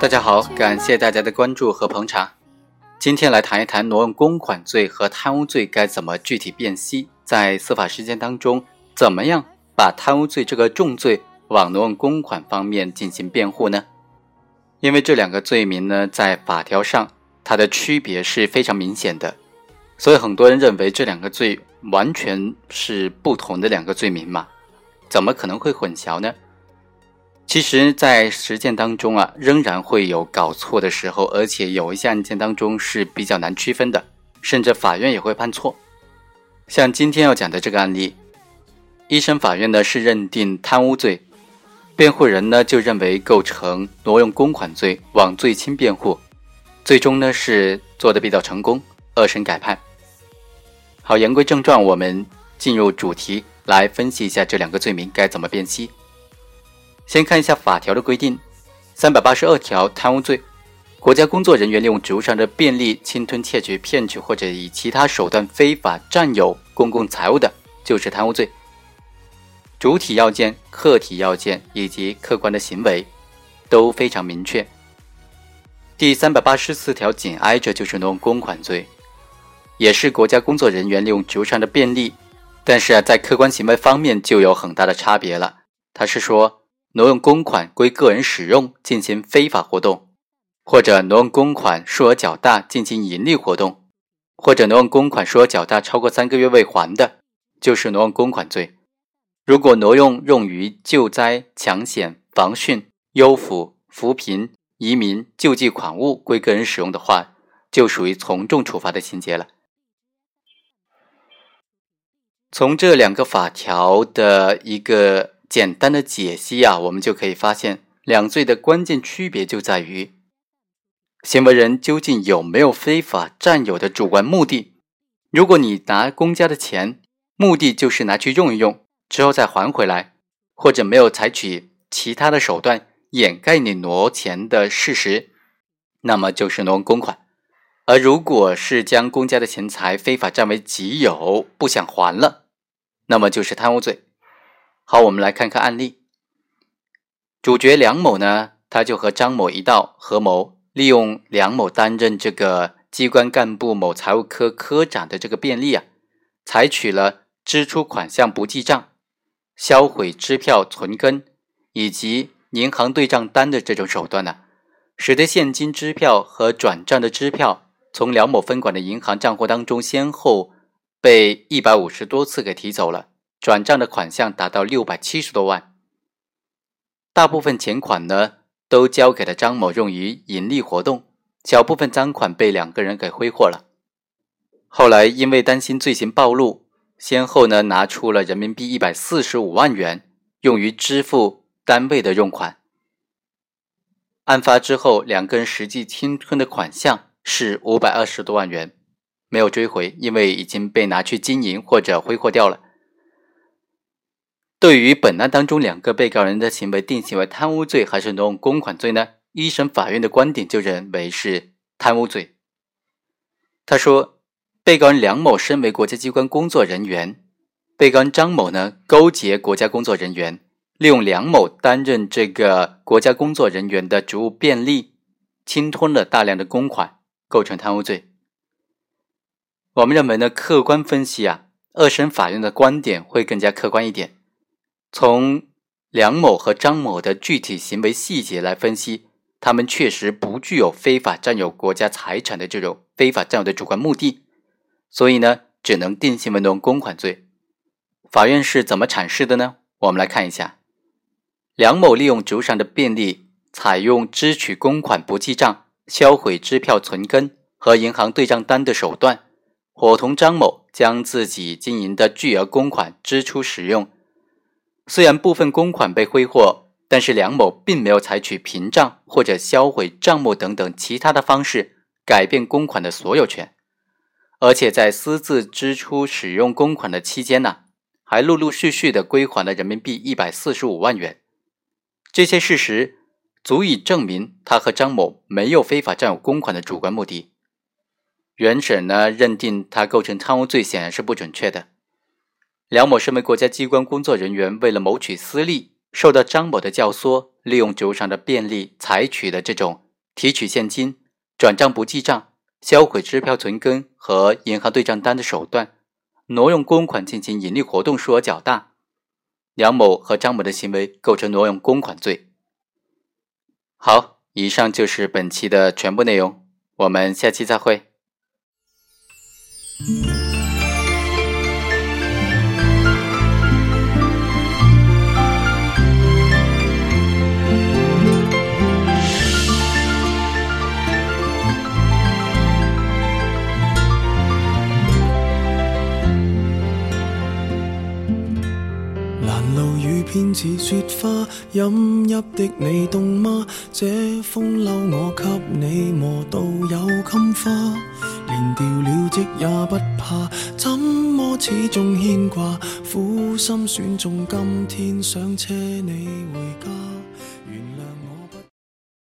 大家好，感谢大家的关注和捧场。今天来谈一谈挪用公款罪和贪污罪该怎么具体辨析，在司法实践当中，怎么样把贪污罪这个重罪往挪用公款方面进行辩护呢？因为这两个罪名呢，在法条上它的区别是非常明显的，所以很多人认为这两个罪完全是不同的两个罪名嘛，怎么可能会混淆呢？其实，在实践当中啊，仍然会有搞错的时候，而且有一些案件当中是比较难区分的，甚至法院也会判错。像今天要讲的这个案例，一审法院呢是认定贪污罪，辩护人呢就认为构成挪用公款罪，往罪轻辩护，最终呢是做的比较成功，二审改判。好，言归正传，我们进入主题，来分析一下这两个罪名该怎么辨析。先看一下法条的规定，三百八十二条贪污罪，国家工作人员利用职务上的便利侵吞、窃取、骗取或者以其他手段非法占有公共财物的，就是贪污罪。主体要件、客体要件以及客观的行为都非常明确。第三百八十四条紧挨着就是挪用公款罪，也是国家工作人员利用职务上的便利，但是啊，在客观行为方面就有很大的差别了。他是说。挪用公款归个人使用进行非法活动，或者挪用公款数额较大进行盈利活动，或者挪用公款数额较大超过三个月未还的，就是挪用公款罪。如果挪用用于救灾、抢险、防汛、优抚、扶贫、移民、救济款物归个人使用的话，就属于从重处罚的情节了。从这两个法条的一个。简单的解析啊，我们就可以发现，两罪的关键区别就在于，行为人究竟有没有非法占有的主观目的。如果你拿公家的钱，目的就是拿去用一用，之后再还回来，或者没有采取其他的手段掩盖你挪钱的事实，那么就是挪用公款。而如果是将公家的钱财非法占为己有，不想还了，那么就是贪污罪。好，我们来看看案例。主角梁某呢，他就和张某一道合谋，利用梁某担任这个机关干部某财务科科长的这个便利啊，采取了支出款项不记账、销毁支票存根以及银行对账单的这种手段呢，使得现金支票和转账的支票从梁某分管的银行账户当中先后被一百五十多次给提走了。转账的款项达到六百七十多万，大部分钱款呢都交给了张某用于盈利活动，小部分赃款被两个人给挥霍了。后来因为担心罪行暴露，先后呢拿出了人民币一百四十五万元用于支付单位的用款。案发之后，两个人实际侵吞的款项是五百二十多万元，没有追回，因为已经被拿去经营或者挥霍掉了。对于本案当中两个被告人的行为定性为贪污罪还是挪用公款罪呢？一审法院的观点就认为是贪污罪。他说，被告人梁某身为国家机关工作人员，被告人张某呢勾结国家工作人员，利用梁某担任这个国家工作人员的职务便利，侵吞了大量的公款，构成贪污罪。我们认为呢，客观分析啊，二审法院的观点会更加客观一点。从梁某和张某的具体行为细节来分析，他们确实不具有非法占有国家财产的这种非法占有的主观目的，所以呢，只能定性为挪用公款罪。法院是怎么阐释的呢？我们来看一下，梁某利用职务上的便利，采用支取公款不记账、销毁支票存根和银行对账单的手段，伙同张某将自己经营的巨额公款支出使用。虽然部分公款被挥霍，但是梁某并没有采取平账或者销毁账目等等其他的方式改变公款的所有权，而且在私自支出使用公款的期间呢，还陆陆续续的归还了人民币一百四十五万元。这些事实足以证明他和张某没有非法占有公款的主观目的。原审呢认定他构成贪污罪显然是不准确的。梁某身为国家机关工作人员，为了谋取私利，受到张某的教唆，利用职务上的便利，采取的这种提取现金、转账不记账、销毁支票存根和银行对账单的手段，挪用公款进行盈利活动数额较大。梁某和张某的行为构成挪用公款罪。好，以上就是本期的全部内容，我们下期再会。偏似雪花，饮泣的你冻吗？这风褸我给你磨到有襟花，连掉了职也不怕，怎么始终牵挂？苦心选中今天想车你回家。